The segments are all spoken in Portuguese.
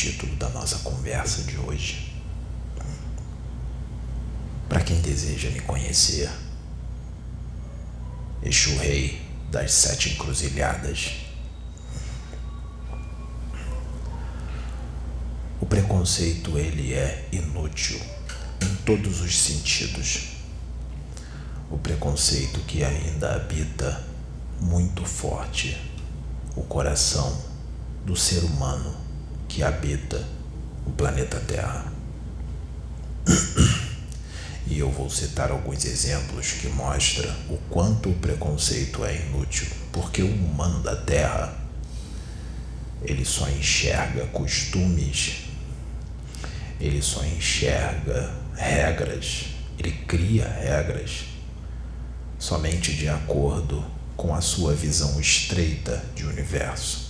título da nossa conversa de hoje. Para quem deseja me conhecer, Exu Rei das Sete Encruzilhadas. O preconceito ele é inútil em todos os sentidos. O preconceito que ainda habita muito forte o coração do ser humano que habita o planeta Terra. E eu vou citar alguns exemplos que mostram o quanto o preconceito é inútil, porque o humano da Terra ele só enxerga costumes ele só enxerga regras, ele cria regras somente de acordo com a sua visão estreita de universo.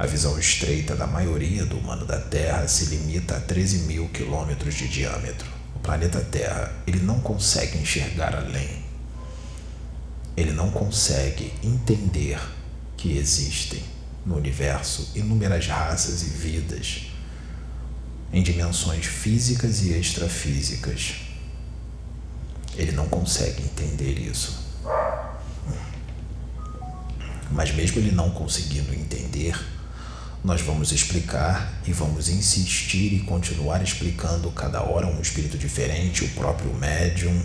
A visão estreita da maioria do humano da Terra se limita a 13 mil quilômetros de diâmetro. O planeta Terra ele não consegue enxergar além. Ele não consegue entender que existem no universo inúmeras raças e vidas em dimensões físicas e extrafísicas. Ele não consegue entender isso. Mas, mesmo ele não conseguindo entender, nós vamos explicar e vamos insistir e continuar explicando cada hora um espírito diferente, o próprio médium.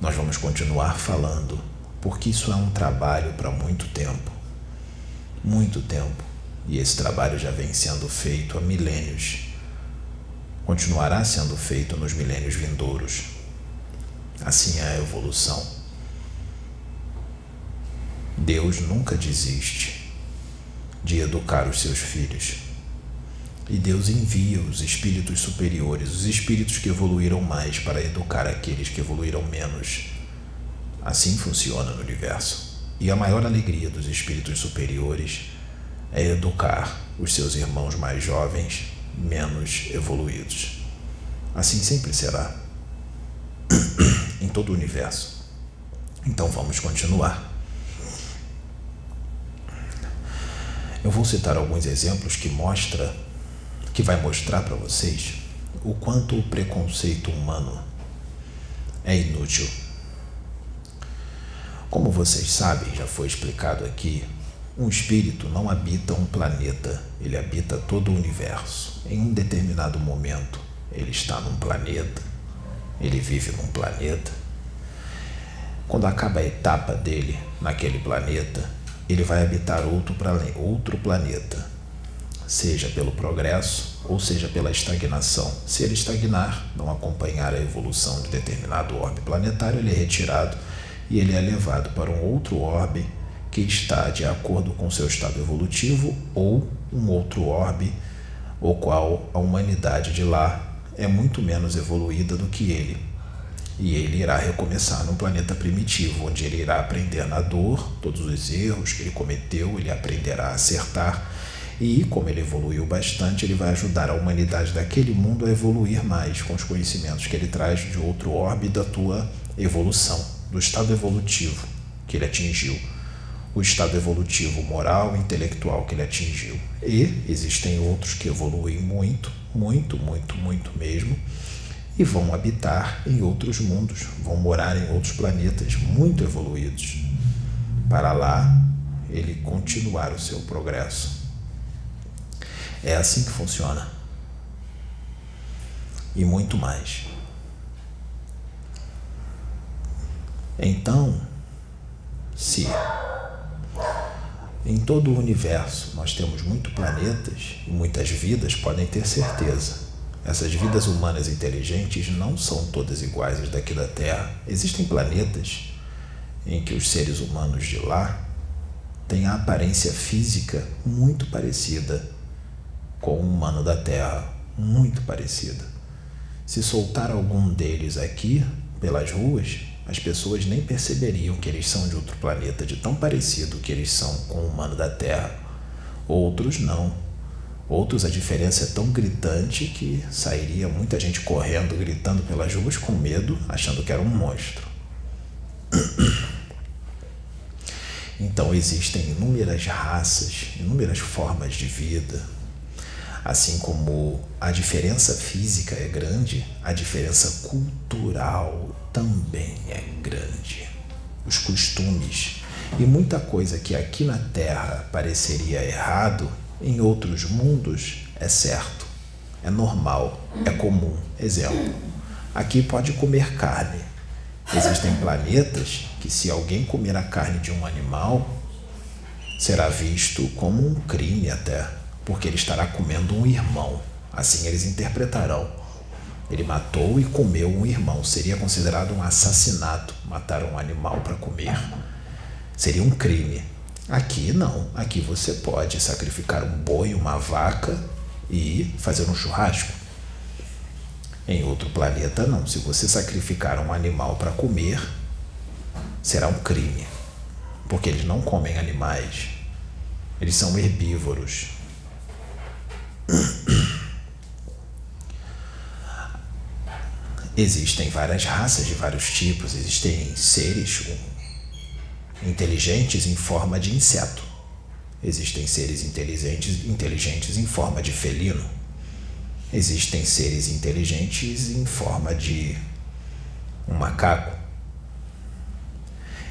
Nós vamos continuar falando, porque isso é um trabalho para muito tempo muito tempo e esse trabalho já vem sendo feito há milênios. Continuará sendo feito nos milênios vindouros. Assim é a evolução. Deus nunca desiste de educar os seus filhos. E Deus envia os espíritos superiores, os espíritos que evoluíram mais, para educar aqueles que evoluíram menos. Assim funciona no universo. E a maior alegria dos espíritos superiores é educar os seus irmãos mais jovens, menos evoluídos. Assim sempre será em todo o universo. Então vamos continuar. Eu vou citar alguns exemplos que mostra que vai mostrar para vocês o quanto o preconceito humano é inútil. Como vocês sabem, já foi explicado aqui, um espírito não habita um planeta, ele habita todo o universo. Em um determinado momento, ele está num planeta, ele vive num planeta. Quando acaba a etapa dele naquele planeta, ele vai habitar outro, outro planeta, seja pelo progresso ou seja pela estagnação. Se ele estagnar, não acompanhar a evolução de determinado orbe planetário, ele é retirado e ele é levado para um outro orbe que está de acordo com seu estado evolutivo ou um outro orbe, o qual a humanidade de lá é muito menos evoluída do que ele. E ele irá recomeçar num planeta primitivo, onde ele irá aprender na dor todos os erros que ele cometeu, ele aprenderá a acertar. E, como ele evoluiu bastante, ele vai ajudar a humanidade daquele mundo a evoluir mais com os conhecimentos que ele traz de outro orbe da tua evolução, do estado evolutivo que ele atingiu o estado evolutivo moral e intelectual que ele atingiu. E existem outros que evoluem muito, muito, muito, muito mesmo, e vão habitar em outros mundos, vão morar em outros planetas muito evoluídos, para lá ele continuar o seu progresso. É assim que funciona. E muito mais. Então, se em todo o universo nós temos muitos planetas e muitas vidas, podem ter certeza. Essas vidas humanas inteligentes não são todas iguais às daqui da Terra. Existem planetas em que os seres humanos de lá têm a aparência física muito parecida com o humano da Terra, muito parecida. Se soltar algum deles aqui pelas ruas, as pessoas nem perceberiam que eles são de outro planeta, de tão parecido que eles são com o humano da Terra. Outros não. Outros a diferença é tão gritante que sairia muita gente correndo, gritando pelas ruas com medo, achando que era um monstro. Então existem inúmeras raças, inúmeras formas de vida, Assim como a diferença física é grande, a diferença cultural também é grande. Os costumes e muita coisa que aqui na Terra pareceria errado, em outros mundos é certo, é normal, é comum. Exemplo: aqui pode comer carne. Existem planetas que, se alguém comer a carne de um animal, será visto como um crime até porque ele estará comendo um irmão. Assim eles interpretarão. Ele matou e comeu um irmão. Seria considerado um assassinato matar um animal para comer. Seria um crime. Aqui não. Aqui você pode sacrificar um boi, uma vaca e fazer um churrasco. Em outro planeta, não. Se você sacrificar um animal para comer, será um crime. Porque eles não comem animais. Eles são herbívoros. Existem várias raças de vários tipos, existem seres inteligentes em forma de inseto. Existem seres inteligentes, inteligentes em forma de felino. Existem seres inteligentes em forma de um macaco.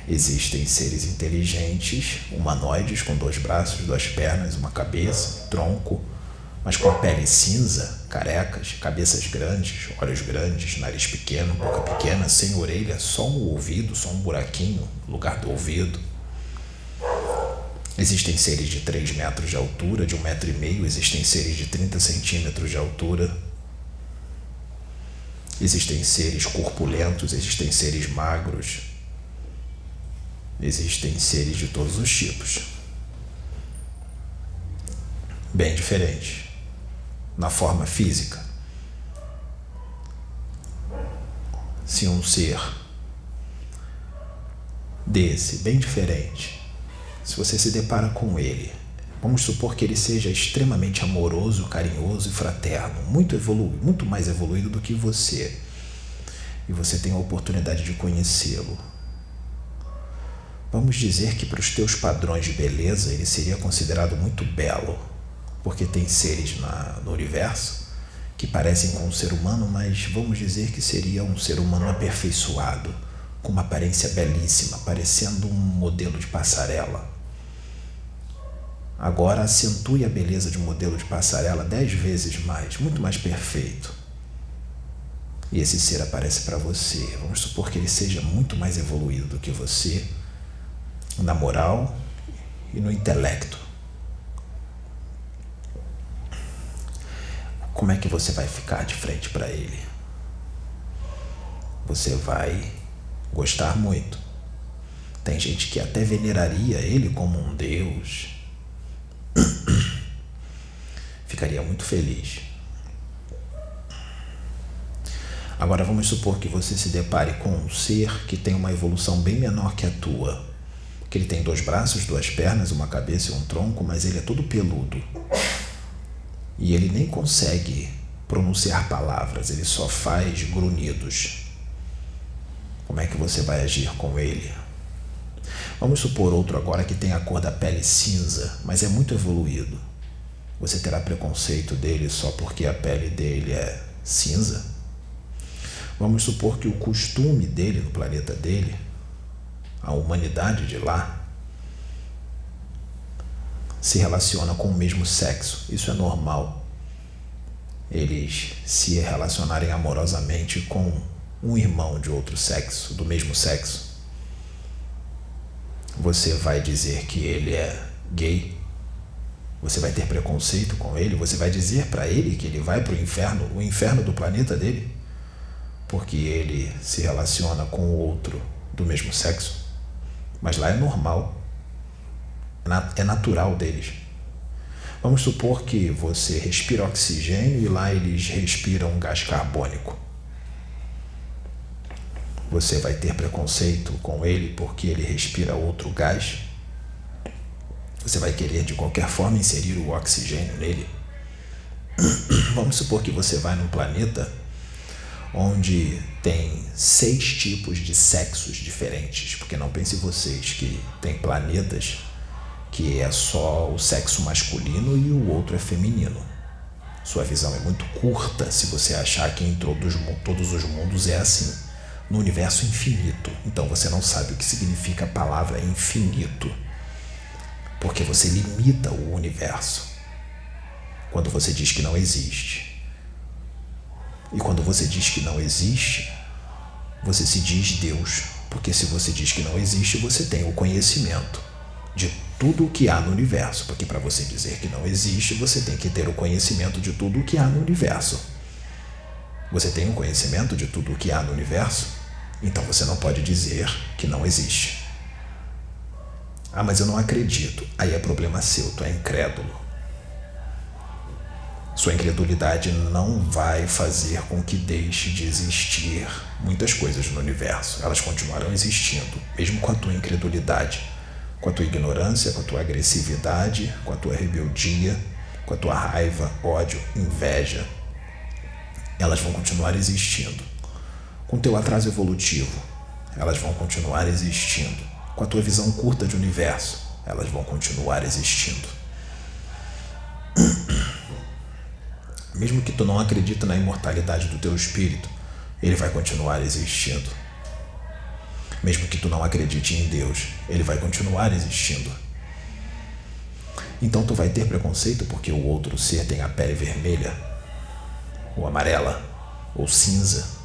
Existem seres inteligentes humanoides com dois braços, duas pernas, uma cabeça, tronco, mas com a pele cinza, carecas, cabeças grandes, olhos grandes, nariz pequeno, boca pequena, sem orelha, só um ouvido, só um buraquinho lugar do ouvido. Existem seres de 3 metros de altura, de 1,5 metro e meio, existem seres de 30 centímetros de altura. Existem seres corpulentos, existem seres magros. Existem seres de todos os tipos. Bem diferentes na forma física. Se um ser desse, bem diferente, se você se depara com ele, vamos supor que ele seja extremamente amoroso, carinhoso e fraterno, muito evoluído, muito mais evoluído do que você, e você tem a oportunidade de conhecê-lo. Vamos dizer que para os teus padrões de beleza ele seria considerado muito belo porque tem seres na, no universo que parecem com um ser humano, mas vamos dizer que seria um ser humano aperfeiçoado, com uma aparência belíssima, parecendo um modelo de passarela. Agora acentue a beleza de um modelo de passarela dez vezes mais, muito mais perfeito. E esse ser aparece para você. Vamos supor que ele seja muito mais evoluído do que você, na moral e no intelecto. Como é que você vai ficar de frente para ele? Você vai gostar muito. Tem gente que até veneraria ele como um deus. Ficaria muito feliz. Agora vamos supor que você se depare com um ser que tem uma evolução bem menor que a tua. Que ele tem dois braços, duas pernas, uma cabeça e um tronco, mas ele é todo peludo e ele nem consegue pronunciar palavras, ele só faz grunhidos. Como é que você vai agir com ele? Vamos supor outro agora que tem a cor da pele cinza, mas é muito evoluído. Você terá preconceito dele só porque a pele dele é cinza? Vamos supor que o costume dele no planeta dele, a humanidade de lá, se relaciona com o mesmo sexo. Isso é normal. Eles se relacionarem amorosamente com um irmão de outro sexo, do mesmo sexo. Você vai dizer que ele é gay? Você vai ter preconceito com ele? Você vai dizer para ele que ele vai para o inferno, o inferno do planeta dele? Porque ele se relaciona com outro do mesmo sexo? Mas lá é normal é natural deles. Vamos supor que você respira oxigênio e lá eles respiram gás carbônico. Você vai ter preconceito com ele porque ele respira outro gás? Você vai querer de qualquer forma inserir o oxigênio nele? Vamos supor que você vai num planeta onde tem seis tipos de sexos diferentes, porque não pense vocês que tem planetas que é só o sexo masculino e o outro é feminino. Sua visão é muito curta se você achar que em todos, todos os mundos é assim. No universo infinito. Então você não sabe o que significa a palavra infinito. Porque você limita o universo. Quando você diz que não existe. E quando você diz que não existe, você se diz Deus. Porque se você diz que não existe, você tem o conhecimento de tudo o que há no universo, porque para você dizer que não existe, você tem que ter o conhecimento de tudo o que há no universo. Você tem o conhecimento de tudo o que há no universo? Então você não pode dizer que não existe. Ah, mas eu não acredito. Aí é problema seu, tu é incrédulo. Sua incredulidade não vai fazer com que deixe de existir muitas coisas no universo. Elas continuarão existindo, mesmo com a tua incredulidade com a tua ignorância, com a tua agressividade, com a tua rebeldia, com a tua raiva, ódio, inveja. Elas vão continuar existindo. Com o teu atraso evolutivo, elas vão continuar existindo. Com a tua visão curta de universo, elas vão continuar existindo. Mesmo que tu não acredite na imortalidade do teu espírito, ele vai continuar existindo. Mesmo que tu não acredite em Deus, ele vai continuar existindo. Então tu vai ter preconceito porque o outro ser tem a pele vermelha, ou amarela, ou cinza.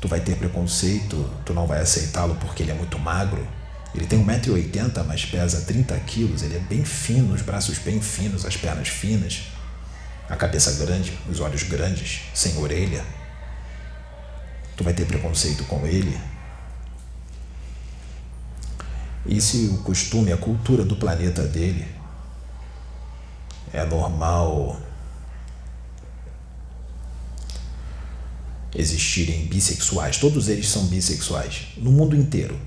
Tu vai ter preconceito, tu não vai aceitá-lo porque ele é muito magro. Ele tem 1,80m, mas pesa 30 quilos. Ele é bem fino, os braços bem finos, as pernas finas, a cabeça grande, os olhos grandes, sem orelha. Tu vai ter preconceito com ele e se o costume, a cultura do planeta dele. É normal existirem bissexuais, todos eles são bissexuais, no mundo inteiro,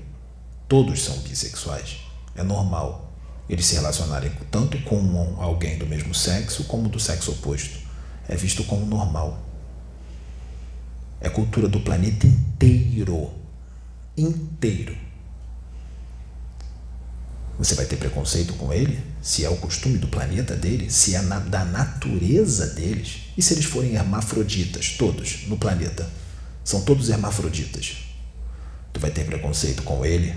todos são bissexuais, é normal eles se relacionarem tanto com alguém do mesmo sexo como do sexo oposto, é visto como normal. É cultura do planeta inteiro, inteiro. Você vai ter preconceito com ele? Se é o costume do planeta dele? Se é na, da natureza deles? E se eles forem hermafroditas, todos no planeta? São todos hermafroditas. Tu vai ter preconceito com ele?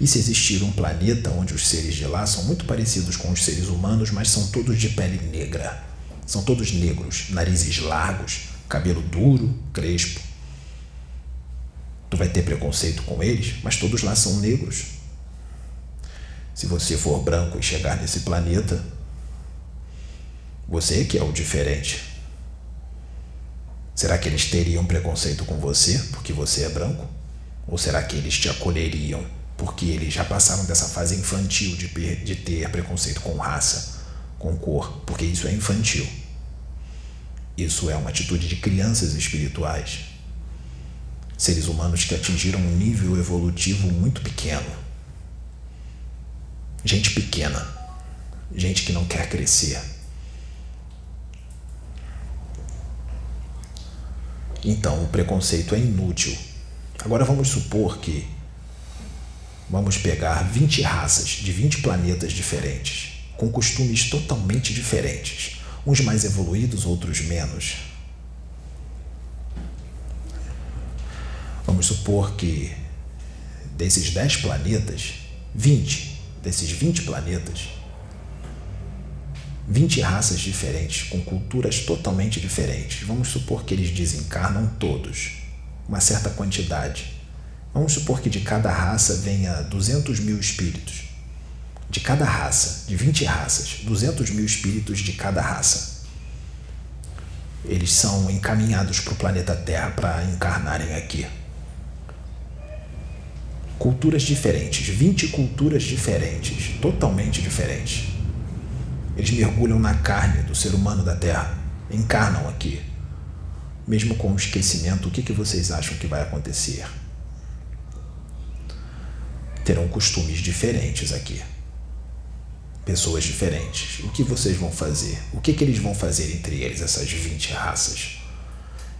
E se existir um planeta onde os seres de lá são muito parecidos com os seres humanos, mas são todos de pele negra? São todos negros, narizes largos, cabelo duro, crespo. Tu vai ter preconceito com eles, mas todos lá são negros. Se você for branco e chegar nesse planeta, você que é o diferente. Será que eles teriam preconceito com você porque você é branco? Ou será que eles te acolheriam porque eles já passaram dessa fase infantil de, de ter preconceito com raça, com cor? Porque isso é infantil. Isso é uma atitude de crianças espirituais. Seres humanos que atingiram um nível evolutivo muito pequeno gente pequena, gente que não quer crescer. Então o preconceito é inútil. Agora vamos supor que vamos pegar 20 raças de 20 planetas diferentes, com costumes totalmente diferentes, uns mais evoluídos, outros menos. Vamos supor que desses 10 planetas, 20, desses 20 planetas, 20 raças diferentes, com culturas totalmente diferentes. Vamos supor que eles desencarnam todos, uma certa quantidade. Vamos supor que de cada raça venha 200 mil espíritos. De cada raça, de 20 raças, 200 mil espíritos de cada raça. Eles são encaminhados para o planeta Terra para encarnarem aqui. Culturas diferentes, 20 culturas diferentes, totalmente diferentes. Eles mergulham na carne do ser humano da Terra, encarnam aqui. Mesmo com o esquecimento, o que, que vocês acham que vai acontecer? Terão costumes diferentes aqui. Pessoas diferentes. O que vocês vão fazer? O que, que eles vão fazer entre eles, essas 20 raças?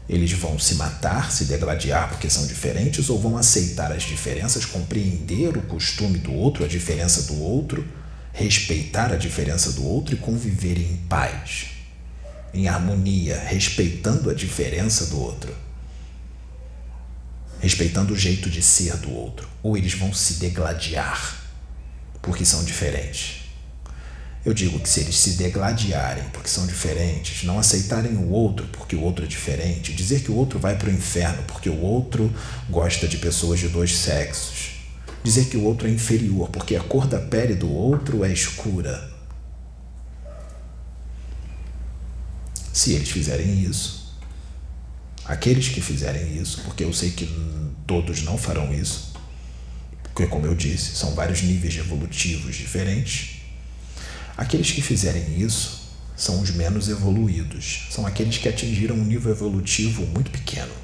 Eles vão se matar, se degladiar porque são diferentes, ou vão aceitar as diferenças, compreender o costume do outro, a diferença do outro? respeitar a diferença do outro e conviver em paz, em harmonia, respeitando a diferença do outro, respeitando o jeito de ser do outro, ou eles vão se degladiar porque são diferentes. Eu digo que se eles se degladiarem porque são diferentes, não aceitarem o outro porque o outro é diferente, dizer que o outro vai para o inferno porque o outro gosta de pessoas de dois sexos, dizer que o outro é inferior porque a cor da pele do outro é escura. Se eles fizerem isso, aqueles que fizerem isso, porque eu sei que todos não farão isso, porque, como eu disse, são vários níveis evolutivos diferentes. Aqueles que fizerem isso são os menos evoluídos, são aqueles que atingiram um nível evolutivo muito pequeno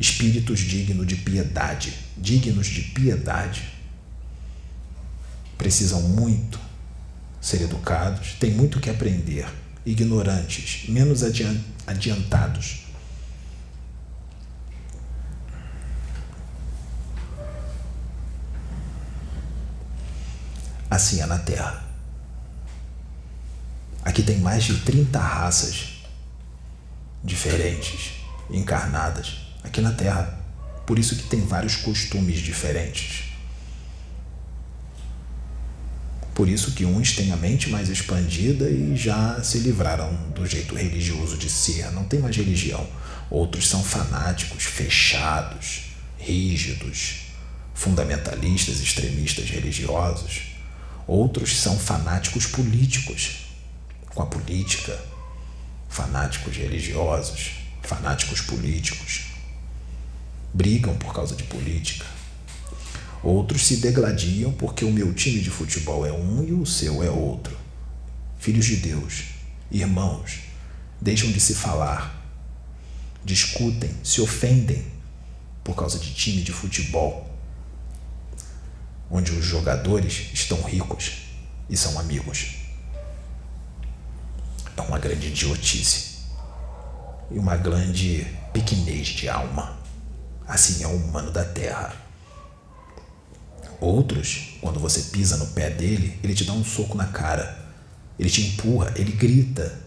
espíritos dignos de piedade, dignos de piedade, precisam muito ser educados, têm muito que aprender, ignorantes, menos adiantados. Assim é na Terra. Aqui tem mais de 30 raças diferentes, encarnadas aqui na Terra. Por isso que tem vários costumes diferentes. Por isso que uns têm a mente mais expandida e já se livraram do jeito religioso de ser, não tem mais religião. Outros são fanáticos, fechados, rígidos, fundamentalistas, extremistas religiosos. Outros são fanáticos políticos, com a política, fanáticos religiosos, fanáticos políticos brigam por causa de política. Outros se degladiam porque o meu time de futebol é um e o seu é outro. Filhos de Deus, irmãos, deixam de se falar, discutem, se ofendem por causa de time de futebol, onde os jogadores estão ricos e são amigos. É uma grande idiotice e uma grande pequenez de alma. Assim é o humano da terra. Outros, quando você pisa no pé dele, ele te dá um soco na cara. Ele te empurra, ele grita.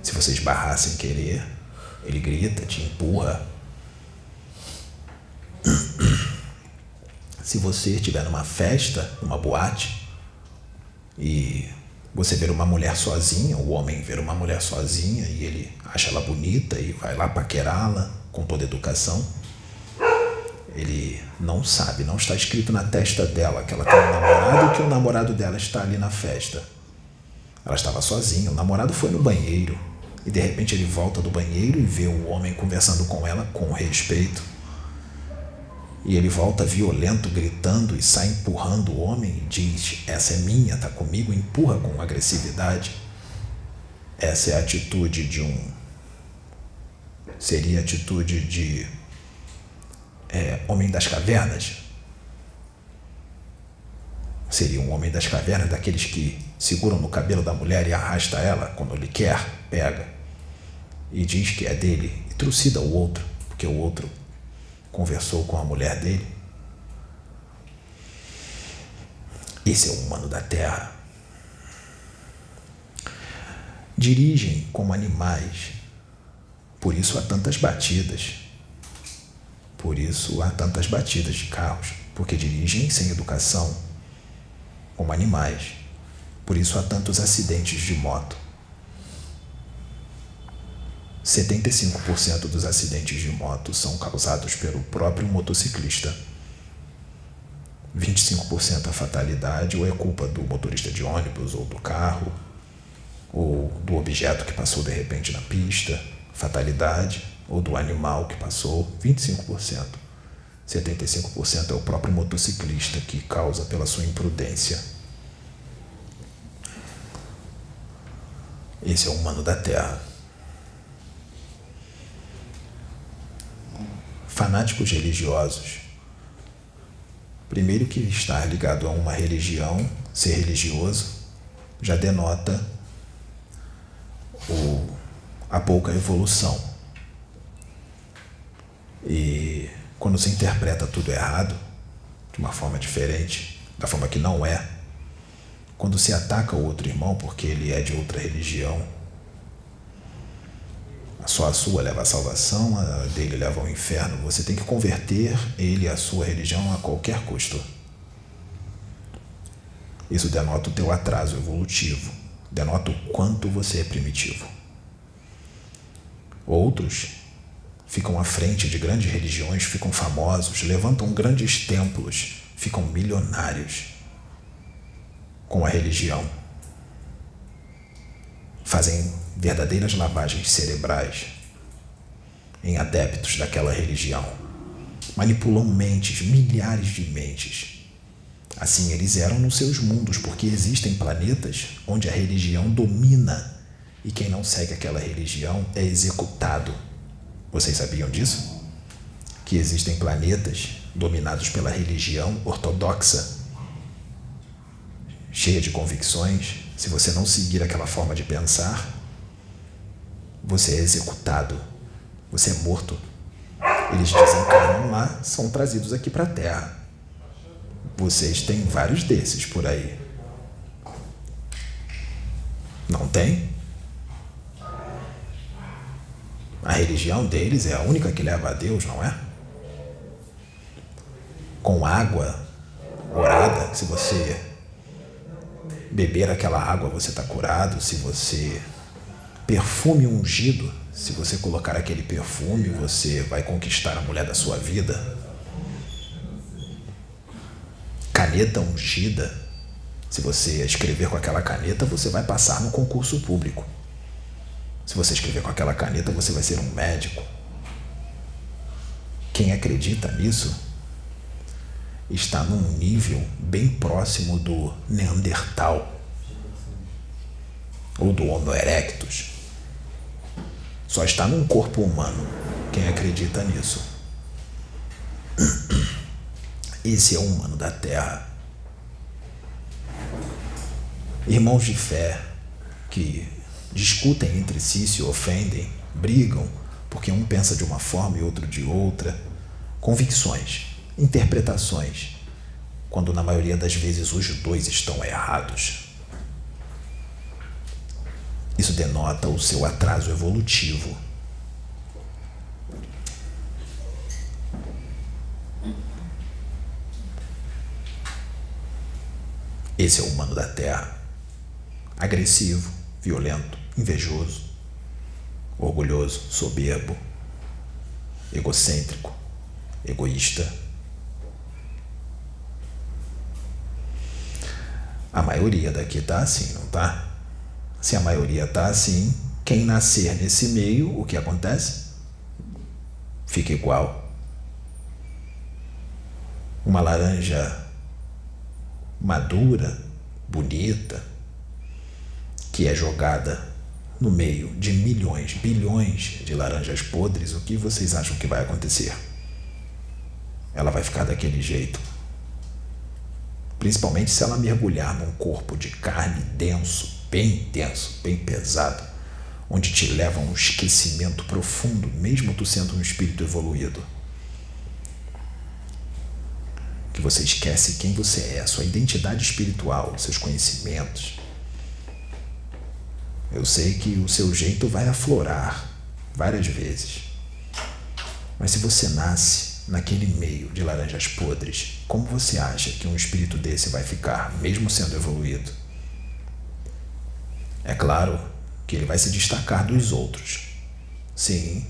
Se você esbarrar sem querer, ele grita, te empurra. Se você estiver numa festa, numa boate, e você ver uma mulher sozinha, o homem ver uma mulher sozinha e ele acha ela bonita e vai lá paquerá-la com toda educação. Ele não sabe, não está escrito na testa dela que ela tem um namorado e que o namorado dela está ali na festa. Ela estava sozinha, o namorado foi no banheiro e de repente ele volta do banheiro e vê o homem conversando com ela com respeito e ele volta violento, gritando e sai empurrando o homem e diz: Essa é minha, tá comigo, empurra com agressividade. Essa é a atitude de um. Seria a atitude de é, homem das cavernas? Seria um homem das cavernas, daqueles que seguram no cabelo da mulher e arrasta ela quando ele quer, pega e diz que é dele e trucida o outro, porque o outro conversou com a mulher dele. Esse é o humano da Terra. Dirigem como animais, por isso há tantas batidas. Por isso há tantas batidas de carros, porque dirigem sem educação, como animais. Por isso há tantos acidentes de moto. 75% dos acidentes de moto são causados pelo próprio motociclista. 25% a fatalidade ou é culpa do motorista de ônibus ou do carro ou do objeto que passou de repente na pista, fatalidade, ou do animal que passou, 25%. 75% é o próprio motociclista que causa pela sua imprudência. Esse é o humano da Terra. Fanáticos religiosos. Primeiro que estar ligado a uma religião, ser religioso, já denota o, a pouca evolução. E quando você interpreta tudo errado, de uma forma diferente, da forma que não é, quando você ataca o outro irmão porque ele é de outra religião, só a sua leva à salvação, a dele leva ao inferno. Você tem que converter ele à sua religião a qualquer custo. Isso denota o teu atraso evolutivo, denota o quanto você é primitivo. Outros ficam à frente de grandes religiões, ficam famosos, levantam grandes templos, ficam milionários com a religião. Fazem verdadeiras lavagens cerebrais em adeptos daquela religião. Manipulam mentes, milhares de mentes. Assim eles eram nos seus mundos, porque existem planetas onde a religião domina e quem não segue aquela religião é executado. Vocês sabiam disso? Que existem planetas dominados pela religião ortodoxa, cheia de convicções. Se você não seguir aquela forma de pensar, você é executado, você é morto. Eles desencarnam lá, são trazidos aqui para a Terra. Vocês têm vários desses por aí. Não tem? A religião deles é a única que leva a Deus, não é? Com água orada, se você beber aquela água, você está curado. Se você perfume ungido, se você colocar aquele perfume, você vai conquistar a mulher da sua vida. Caneta ungida, se você escrever com aquela caneta, você vai passar no concurso público. Se você escrever com aquela caneta, você vai ser um médico. Quem acredita nisso está num nível bem próximo do Neandertal ou do Homo erectus. Só está num corpo humano quem acredita nisso. Esse é o humano da Terra. Irmãos de fé que discutem entre si, se ofendem, brigam, porque um pensa de uma forma e outro de outra. Convicções, interpretações, quando na maioria das vezes os dois estão errados. Isso denota o seu atraso evolutivo. Esse é o humano da Terra. Agressivo, violento, invejoso, orgulhoso, soberbo, egocêntrico, egoísta. A maioria daqui tá assim, não tá? Se a maioria tá assim, quem nascer nesse meio, o que acontece? Fica igual. Uma laranja madura, bonita, que é jogada no meio de milhões, bilhões de laranjas podres, o que vocês acham que vai acontecer? Ela vai ficar daquele jeito. Principalmente se ela mergulhar num corpo de carne denso, bem denso, bem pesado, onde te leva a um esquecimento profundo, mesmo tu sendo um espírito evoluído. Que você esquece quem você é, sua identidade espiritual, seus conhecimentos. Eu sei que o seu jeito vai aflorar várias vezes. Mas se você nasce naquele meio de laranjas podres, como você acha que um espírito desse vai ficar, mesmo sendo evoluído? É claro que ele vai se destacar dos outros. Sim.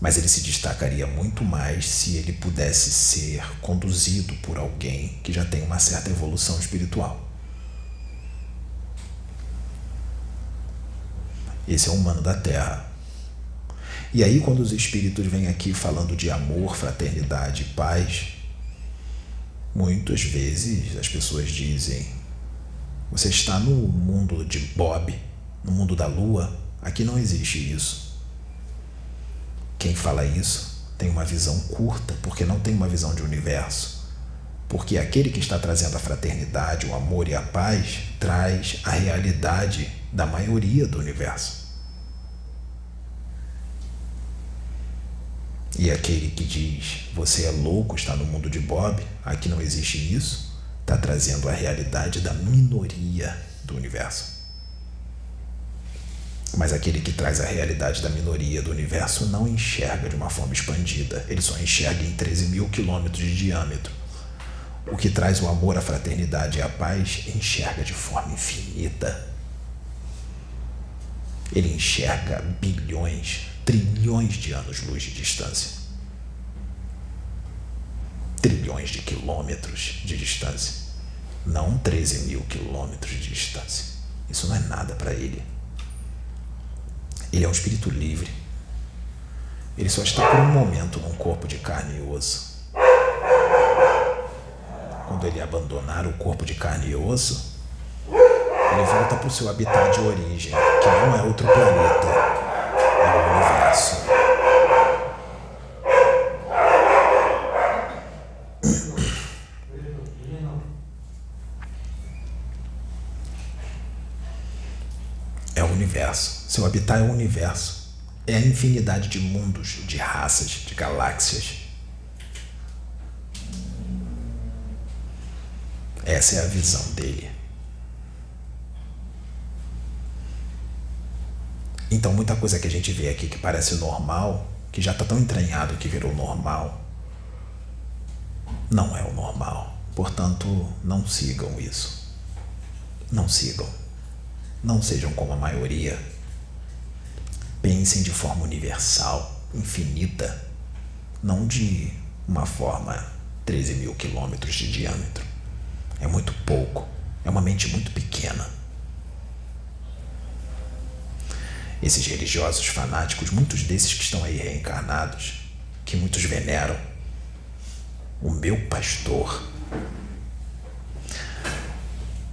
Mas ele se destacaria muito mais se ele pudesse ser conduzido por alguém que já tem uma certa evolução espiritual. Esse é o humano da Terra. E aí, quando os espíritos vêm aqui falando de amor, fraternidade e paz, muitas vezes as pessoas dizem: Você está no mundo de Bob, no mundo da lua, aqui não existe isso. Quem fala isso tem uma visão curta, porque não tem uma visão de universo. Porque aquele que está trazendo a fraternidade, o amor e a paz traz a realidade da maioria do universo. E aquele que diz você é louco, está no mundo de Bob, aqui não existe isso, está trazendo a realidade da minoria do universo. Mas aquele que traz a realidade da minoria do universo não enxerga de uma forma expandida, ele só enxerga em 13 mil quilômetros de diâmetro. O que traz o amor, a fraternidade e a paz enxerga de forma infinita. Ele enxerga bilhões, trilhões de anos-luz de distância. Trilhões de quilômetros de distância. Não 13 mil quilômetros de distância. Isso não é nada para ele. Ele é um espírito livre. Ele só está por um momento num corpo de carne e osso. Quando ele abandonar o corpo de carne e osso, ele volta para o seu habitat de origem, que não é outro planeta, é o universo. Universo. Seu habitat é o universo. É a infinidade de mundos, de raças, de galáxias. Essa é a visão dele. Então, muita coisa que a gente vê aqui que parece normal, que já está tão entranhado que virou normal, não é o normal. Portanto, não sigam isso. Não sigam. Não sejam como a maioria. Pensem de forma universal, infinita, não de uma forma 13 mil quilômetros de diâmetro. É muito pouco. É uma mente muito pequena. Esses religiosos fanáticos, muitos desses que estão aí reencarnados, que muitos veneram, o meu pastor.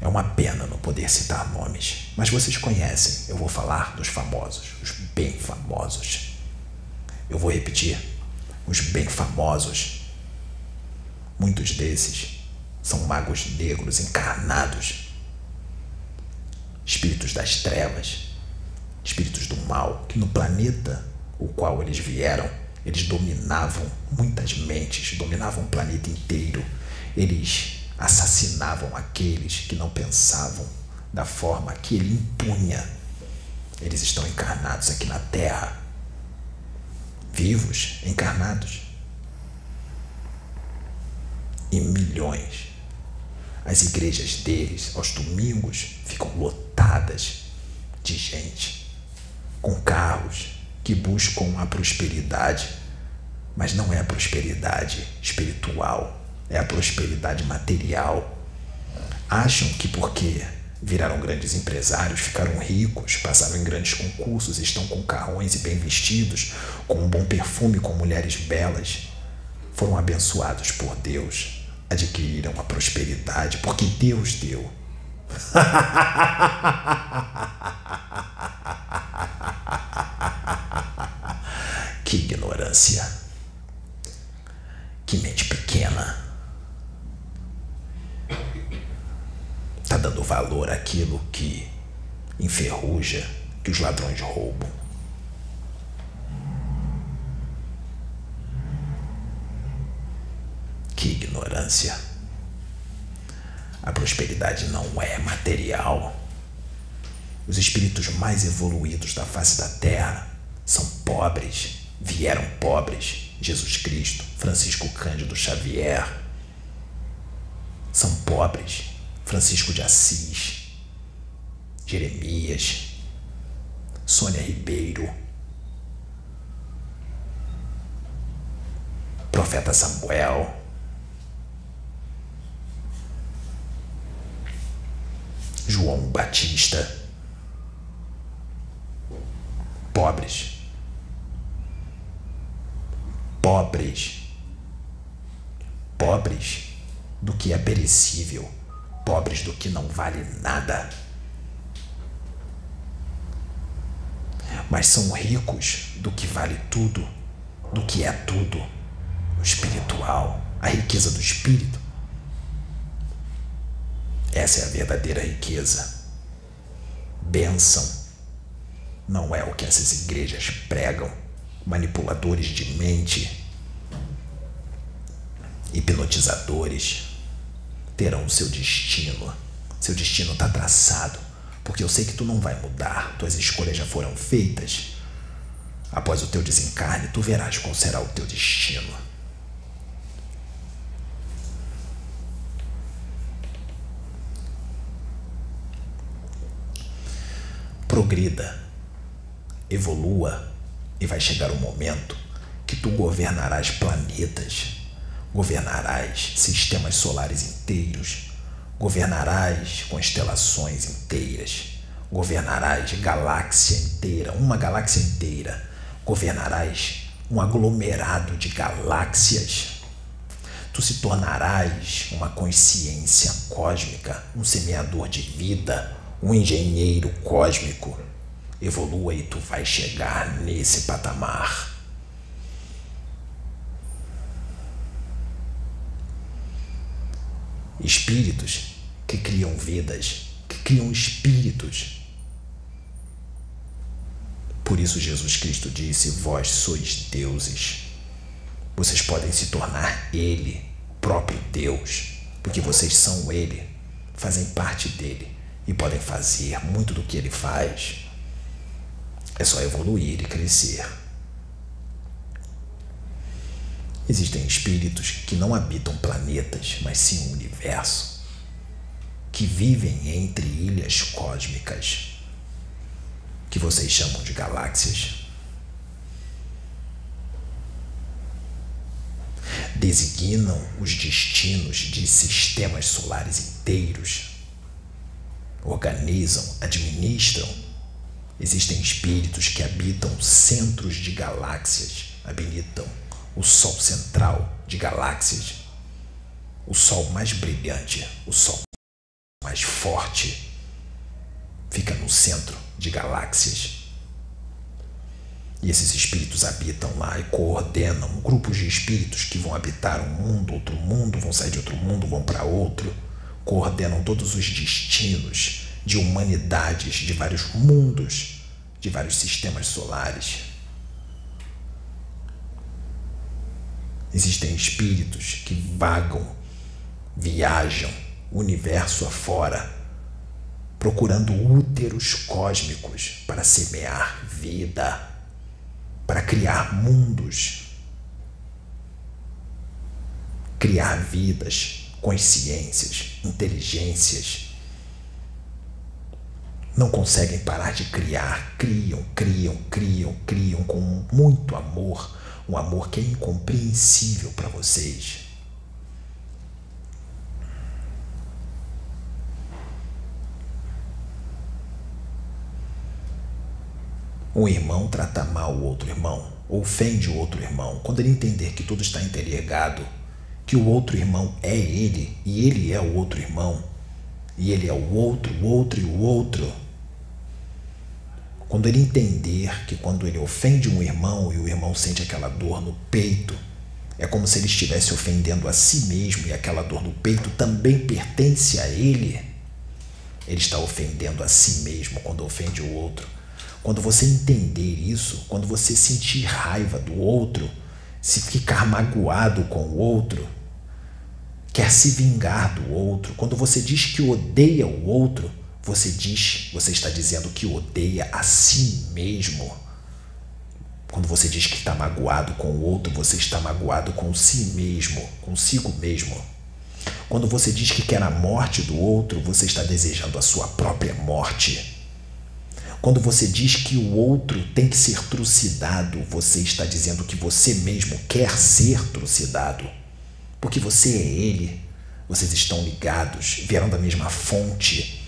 É uma pena não poder citar nomes, mas vocês conhecem. Eu vou falar dos famosos, os bem famosos. Eu vou repetir: os bem famosos. Muitos desses são magos negros encarnados, espíritos das trevas, espíritos do mal, que no planeta o qual eles vieram, eles dominavam muitas mentes, dominavam o planeta inteiro. Eles assassinavam aqueles que não pensavam da forma que ele impunha. Eles estão encarnados aqui na Terra, vivos, encarnados. E milhões. As igrejas deles, aos domingos, ficam lotadas de gente com carros que buscam a prosperidade, mas não é a prosperidade espiritual, é a prosperidade material. Acham que porque viraram grandes empresários, ficaram ricos, passaram em grandes concursos, estão com carrões e bem vestidos, com um bom perfume, com mulheres belas, foram abençoados por Deus, adquiriram a prosperidade porque Deus deu. que ignorância. Que mente pequena. Tá dando valor àquilo que enferruja, que os ladrões roubam. Que ignorância. A prosperidade não é material. Os espíritos mais evoluídos da face da terra são pobres, vieram pobres. Jesus Cristo, Francisco Cândido Xavier, são pobres. Francisco de Assis, Jeremias, Sônia Ribeiro, Profeta Samuel, João Batista, pobres, pobres, pobres do que é perecível, pobres do que não vale nada. Mas são ricos do que vale tudo, do que é tudo, o espiritual, a riqueza do espírito. Essa é a verdadeira riqueza. Bênção não é o que essas igrejas pregam, manipuladores de mente, hipnotizadores terão seu destino. Seu destino está traçado, porque eu sei que tu não vai mudar, tuas escolhas já foram feitas. Após o teu desencarne, tu verás qual será o teu destino. Progrida, evolua e vai chegar o momento que tu governarás planetas governarás sistemas solares inteiros, governarás constelações inteiras, governarás galáxia inteira, uma galáxia inteira, governarás um aglomerado de galáxias. Tu se tornarás uma consciência cósmica, um semeador de vida, um engenheiro cósmico. Evolua e tu vais chegar nesse patamar. Espíritos que criam vidas, que criam espíritos. Por isso Jesus Cristo disse: Vós sois deuses. Vocês podem se tornar Ele, o próprio Deus, porque vocês são Ele, fazem parte dele e podem fazer muito do que Ele faz. É só evoluir e crescer. Existem espíritos que não habitam planetas, mas sim o universo, que vivem entre ilhas cósmicas, que vocês chamam de galáxias. Designam os destinos de sistemas solares inteiros, organizam, administram. Existem espíritos que habitam centros de galáxias, habitam o Sol central de galáxias, o Sol mais brilhante, o Sol mais forte, fica no centro de galáxias. E esses espíritos habitam lá e coordenam grupos de espíritos que vão habitar um mundo, outro mundo, vão sair de outro mundo, vão para outro, coordenam todos os destinos de humanidades de vários mundos, de vários sistemas solares. Existem espíritos que vagam, viajam universo afora, procurando úteros cósmicos para semear vida, para criar mundos, criar vidas, consciências, inteligências. Não conseguem parar de criar, criam, criam, criam, criam com muito amor um amor que é incompreensível para vocês. Um irmão trata mal o outro irmão, ofende o outro irmão, quando ele entender que tudo está interligado, que o outro irmão é ele e ele é o outro irmão, e ele é o outro, o outro e o outro quando ele entender que quando ele ofende um irmão e o irmão sente aquela dor no peito, é como se ele estivesse ofendendo a si mesmo e aquela dor no peito também pertence a ele. Ele está ofendendo a si mesmo quando ofende o outro. Quando você entender isso, quando você sentir raiva do outro, se ficar magoado com o outro, quer se vingar do outro, quando você diz que odeia o outro, você diz, você está dizendo que odeia a si mesmo. Quando você diz que está magoado com o outro, você está magoado com si mesmo, consigo mesmo. Quando você diz que quer a morte do outro, você está desejando a sua própria morte. Quando você diz que o outro tem que ser trucidado, você está dizendo que você mesmo quer ser trucidado. Porque você é ele. Vocês estão ligados, vieram da mesma fonte,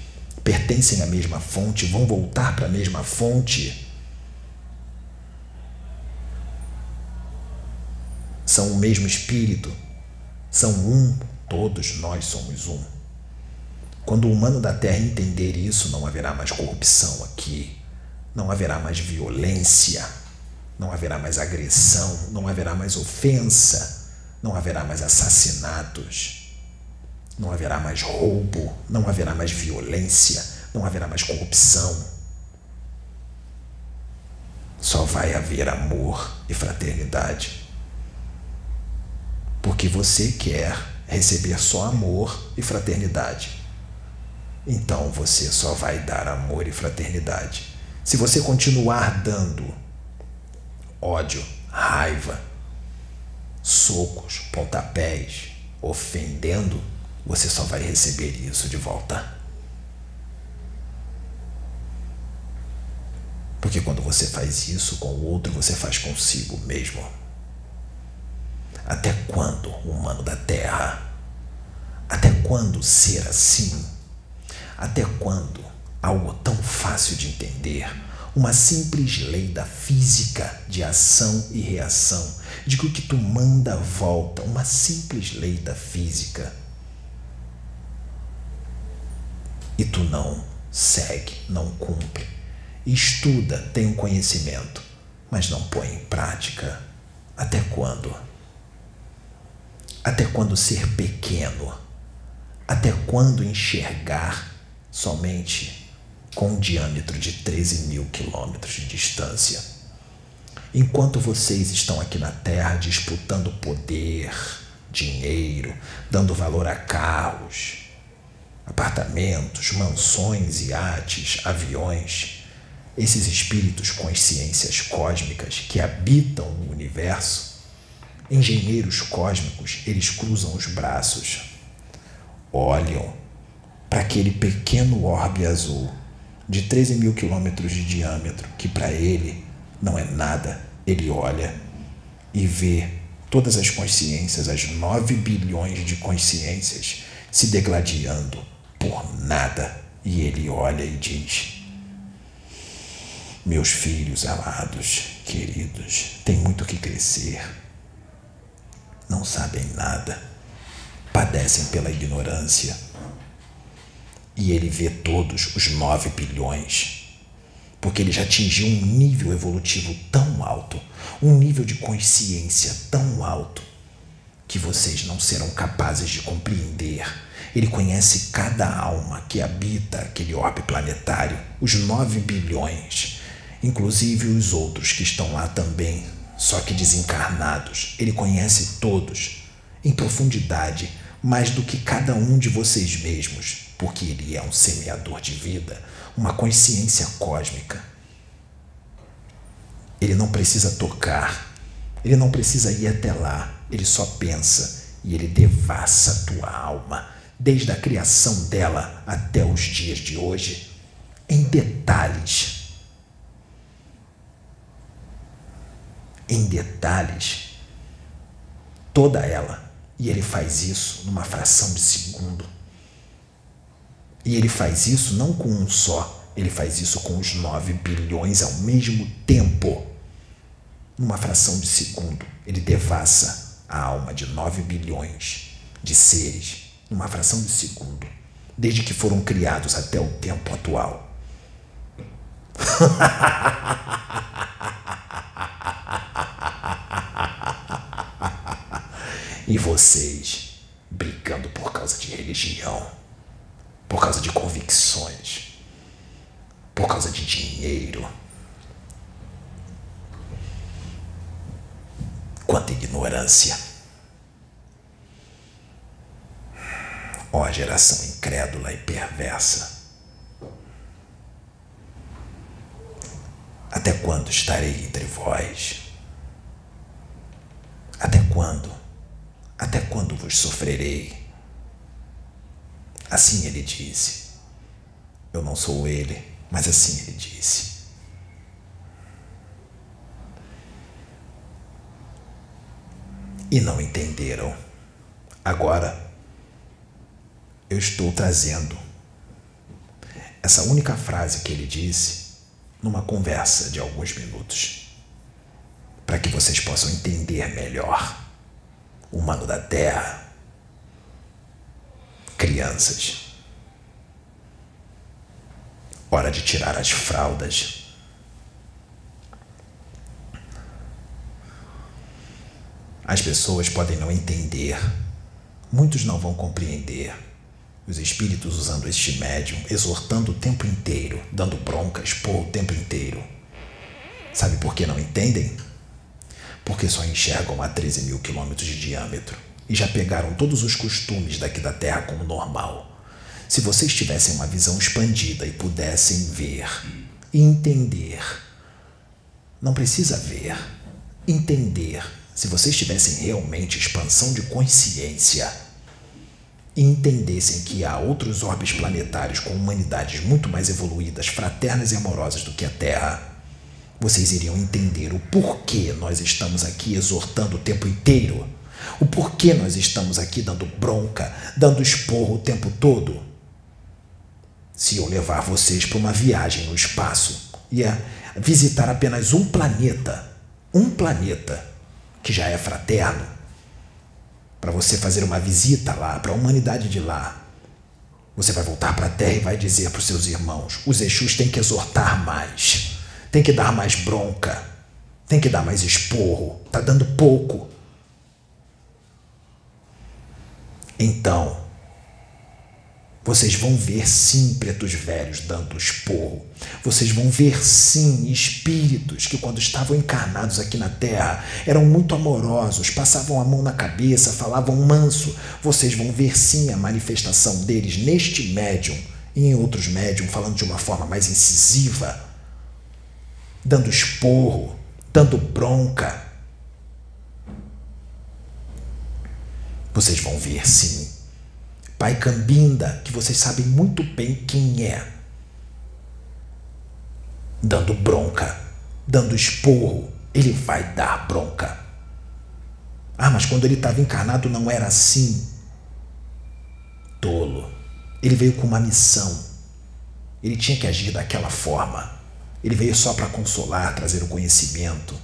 pertencem à mesma fonte, vão voltar para a mesma fonte. São o mesmo espírito, são um, todos nós somos um. Quando o humano da Terra entender isso, não haverá mais corrupção aqui, não haverá mais violência, não haverá mais agressão, não haverá mais ofensa, não haverá mais assassinatos, não haverá mais roubo, não haverá mais violência, não haverá mais corrupção. Só vai haver amor e fraternidade. Porque você quer receber só amor e fraternidade então você só vai dar amor e fraternidade. Se você continuar dando ódio, raiva, socos, pontapés, ofendendo, você só vai receber isso de volta. Porque quando você faz isso com o outro, você faz consigo mesmo. Até quando, humano da terra? Até quando ser assim? Até quando algo tão fácil de entender, uma simples lei da física de ação e reação, de que o que tu manda volta, uma simples lei da física, e tu não segue, não cumpre, estuda, tem um conhecimento, mas não põe em prática. Até quando? Até quando ser pequeno? Até quando enxergar somente com um diâmetro de 13 mil quilômetros de distância. Enquanto vocês estão aqui na Terra disputando poder, dinheiro, dando valor a carros, apartamentos, mansões, iates, aviões, esses espíritos consciências cósmicas que habitam o universo, engenheiros cósmicos, eles cruzam os braços, olham para aquele pequeno orbe azul de 13 mil quilômetros de diâmetro, que para ele não é nada. Ele olha e vê todas as consciências, as 9 bilhões de consciências, se degladiando por nada. E ele olha e diz: Meus filhos amados, queridos, têm muito que crescer. Não sabem nada, padecem pela ignorância e ele vê todos os nove bilhões, porque ele já atingiu um nível evolutivo tão alto, um nível de consciência tão alto, que vocês não serão capazes de compreender. Ele conhece cada alma que habita aquele orbe planetário, os nove bilhões, inclusive os outros que estão lá também, só que desencarnados. Ele conhece todos em profundidade, mais do que cada um de vocês mesmos porque ele é um semeador de vida, uma consciência cósmica. Ele não precisa tocar, ele não precisa ir até lá, ele só pensa e ele devassa a tua alma, desde a criação dela até os dias de hoje, em detalhes. Em detalhes, toda ela. E ele faz isso numa fração de segundo. E ele faz isso não com um só, ele faz isso com os 9 bilhões ao mesmo tempo. Numa fração de segundo, ele devassa a alma de 9 bilhões de seres, numa fração de segundo, desde que foram criados até o tempo atual. e vocês brigando por causa de religião por causa de convicções, por causa de dinheiro. Quanta ignorância. Ó geração incrédula e perversa. Até quando estarei entre vós? Até quando? Até quando vos sofrerei? Assim ele disse. Eu não sou ele, mas assim ele disse. E não entenderam. Agora eu estou trazendo essa única frase que ele disse numa conversa de alguns minutos, para que vocês possam entender melhor. Humano da Terra, crianças, hora de tirar as fraldas. As pessoas podem não entender, muitos não vão compreender os espíritos usando este médium, exortando o tempo inteiro, dando broncas por o tempo inteiro. Sabe por que não entendem? Porque só enxergam a 13 mil quilômetros de diâmetro e já pegaram todos os costumes daqui da Terra como normal. Se vocês tivessem uma visão expandida e pudessem ver entender, não precisa ver, entender. Se vocês tivessem realmente expansão de consciência, e entendessem que há outros orbes planetários com humanidades muito mais evoluídas, fraternas e amorosas do que a Terra, vocês iriam entender o porquê nós estamos aqui exortando o tempo inteiro, o porquê nós estamos aqui dando bronca, dando esporro o tempo todo. Se eu levar vocês para uma viagem no espaço e visitar apenas um planeta, um planeta que já é fraterno, para você fazer uma visita lá, para a humanidade de lá. Você vai voltar para a terra e vai dizer para os seus irmãos: os Exus têm que exortar mais, tem que dar mais bronca, tem que dar mais esporro, está dando pouco. Então, vocês vão ver sim pretos velhos dando esporro. Vocês vão ver sim espíritos que, quando estavam encarnados aqui na terra, eram muito amorosos, passavam a mão na cabeça, falavam manso. Vocês vão ver sim a manifestação deles neste médium e em outros médium, falando de uma forma mais incisiva, dando esporro, dando bronca. Vocês vão ver sim Pai Cambinda, que vocês sabem muito bem quem é, dando bronca, dando esporro, ele vai dar bronca. Ah, mas quando ele estava encarnado não era assim. Tolo. Ele veio com uma missão. Ele tinha que agir daquela forma. Ele veio só para consolar, trazer o conhecimento.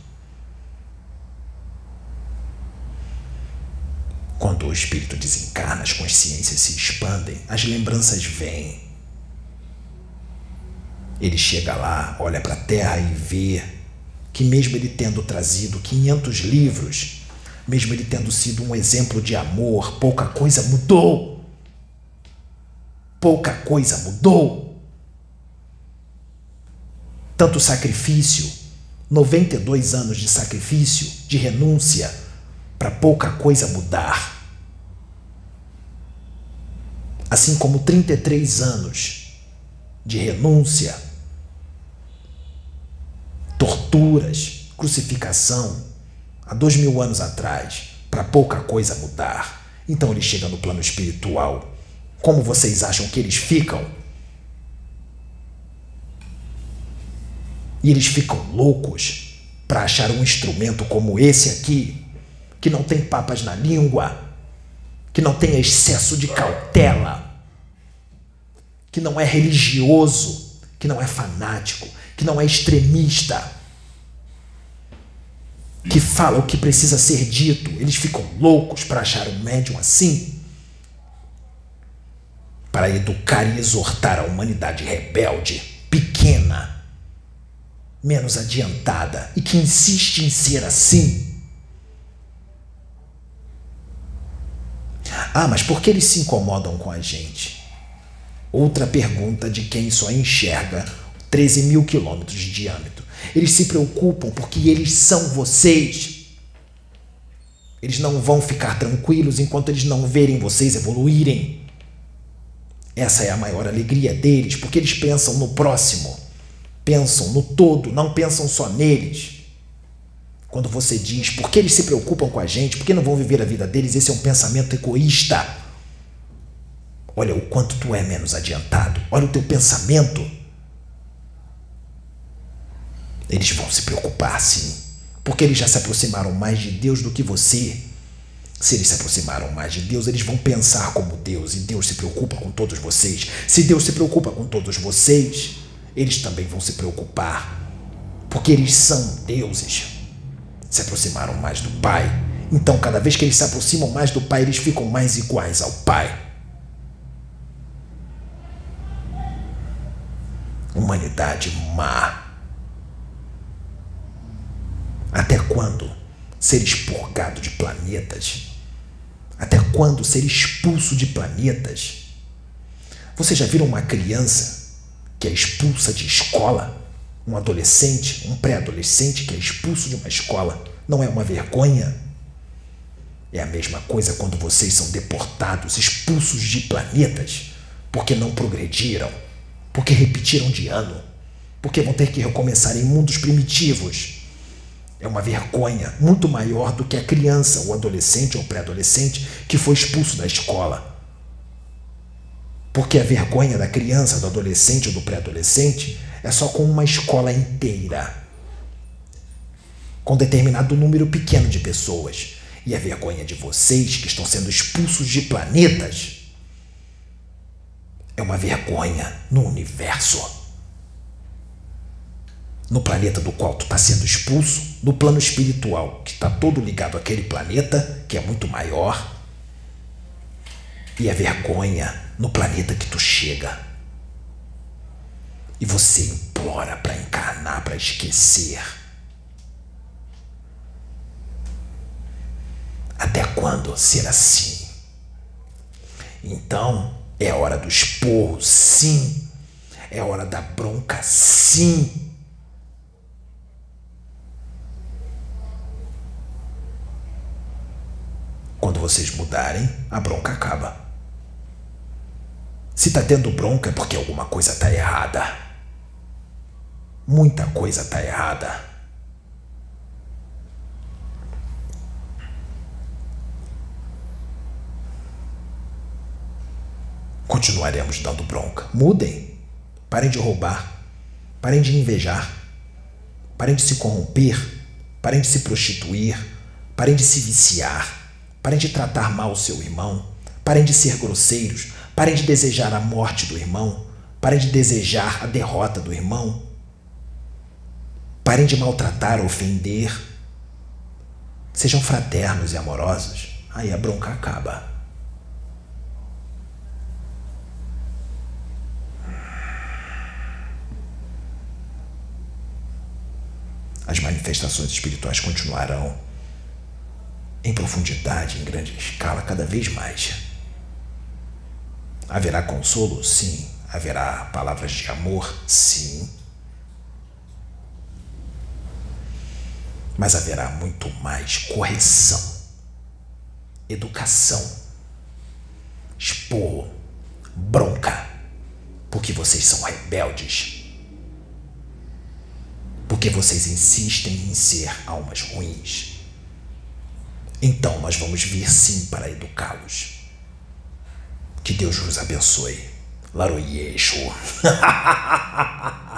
Quando o espírito desencarna, as consciências se expandem, as lembranças vêm. Ele chega lá, olha para a terra e vê que, mesmo ele tendo trazido 500 livros, mesmo ele tendo sido um exemplo de amor, pouca coisa mudou. Pouca coisa mudou. Tanto sacrifício, 92 anos de sacrifício, de renúncia, para pouca coisa mudar. Assim como 33 anos de renúncia, torturas, crucificação, há dois mil anos atrás, para pouca coisa mudar. Então ele chega no plano espiritual. Como vocês acham que eles ficam? E eles ficam loucos para achar um instrumento como esse aqui que não tem papas na língua, que não tem excesso de cautela, que não é religioso, que não é fanático, que não é extremista, que fala o que precisa ser dito. Eles ficam loucos para achar um médium assim. Para educar e exortar a humanidade rebelde, pequena, menos adiantada e que insiste em ser assim. Ah, mas por que eles se incomodam com a gente? Outra pergunta de quem só enxerga 13 mil quilômetros de diâmetro. Eles se preocupam porque eles são vocês. Eles não vão ficar tranquilos enquanto eles não verem vocês evoluírem. Essa é a maior alegria deles, porque eles pensam no próximo, pensam no todo, não pensam só neles. Quando você diz por que eles se preocupam com a gente, por que não vão viver a vida deles, esse é um pensamento egoísta. Olha o quanto tu é menos adiantado, olha o teu pensamento. Eles vão se preocupar, sim, porque eles já se aproximaram mais de Deus do que você. Se eles se aproximaram mais de Deus, eles vão pensar como Deus, e Deus se preocupa com todos vocês. Se Deus se preocupa com todos vocês, eles também vão se preocupar, porque eles são deuses. Se aproximaram mais do Pai, então cada vez que eles se aproximam mais do Pai, eles ficam mais iguais ao Pai. Humanidade má. Até quando ser expurgado de planetas? Até quando ser expulso de planetas? Você já viram uma criança que é expulsa de escola? Um adolescente, um pré-adolescente que é expulso de uma escola? Não é uma vergonha? É a mesma coisa quando vocês são deportados, expulsos de planetas, porque não progrediram, porque repetiram de ano, porque vão ter que recomeçar em mundos primitivos é uma vergonha muito maior do que a criança, o adolescente ou pré-adolescente que foi expulso da escola. Porque a vergonha da criança, do adolescente ou do pré-adolescente é só com uma escola inteira, com determinado número pequeno de pessoas. E a vergonha de vocês que estão sendo expulsos de planetas é uma vergonha no universo no planeta do qual tu está sendo expulso, no plano espiritual, que está todo ligado àquele planeta, que é muito maior, e a vergonha no planeta que tu chega. E você implora para encarnar, para esquecer. Até quando ser assim? Então é hora do esporro, sim. É hora da bronca, sim. Quando vocês mudarem, a bronca acaba. Se tá tendo bronca é porque alguma coisa tá errada. Muita coisa tá errada. Continuaremos dando bronca. Mudem. Parem de roubar. Parem de invejar. Parem de se corromper. Parem de se prostituir. Parem de se viciar. Parem de tratar mal o seu irmão. Parem de ser grosseiros. Parem de desejar a morte do irmão. Parem de desejar a derrota do irmão. Parem de maltratar, ofender. Sejam fraternos e amorosos. Aí a bronca acaba. As manifestações espirituais continuarão em profundidade, em grande escala, cada vez mais. Haverá consolo? Sim. Haverá palavras de amor? Sim. Mas haverá muito mais correção, educação, esporro, bronca, porque vocês são rebeldes. Porque vocês insistem em ser almas ruins então nós vamos vir sim para educá-los. Que Deus vos abençoe. Laroyeixo.